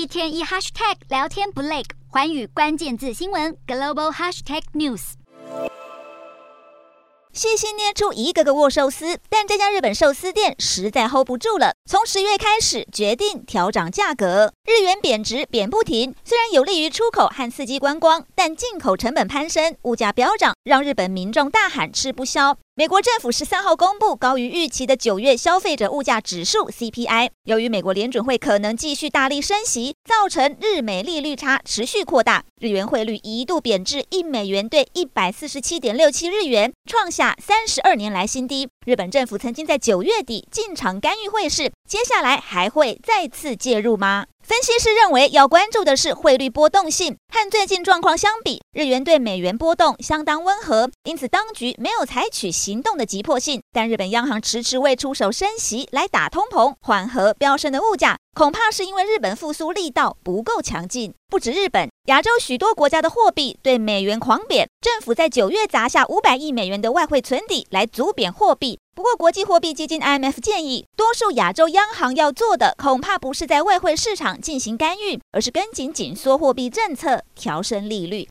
一天一 hashtag 聊天不累，寰宇关键字新闻 global hashtag news。细心捏出一个个握寿司，但这家日本寿司店实在 hold 不住了。从十月开始，决定调涨价格。日元贬值贬不停，虽然有利于出口和刺激观光，但进口成本攀升，物价飙涨，让日本民众大喊吃不消。美国政府十三号公布高于预期的九月消费者物价指数 CPI。由于美国联准会可能继续大力升息，造成日美利率差持续扩大，日元汇率一度贬至一美元兑一百四十七点六七日元，创下三十二年来新低。日本政府曾经在九月底进场干预汇市，接下来还会再次介入吗？分析师认为，要关注的是汇率波动性。和最近状况相比，日元对美元波动相当温和，因此当局没有采取行动的急迫性。但日本央行迟迟未出手升息来打通膨，缓和飙升的物价，恐怕是因为日本复苏力道不够强劲。不止日本，亚洲许多国家的货币对美元狂贬，政府在九月砸下五百亿美元的外汇存底来足贬货币。不过，国际货币基金 IMF 建议，多数亚洲央行要做的，恐怕不是在外汇市场进行干预，而是跟紧紧缩货币政策，调升利率。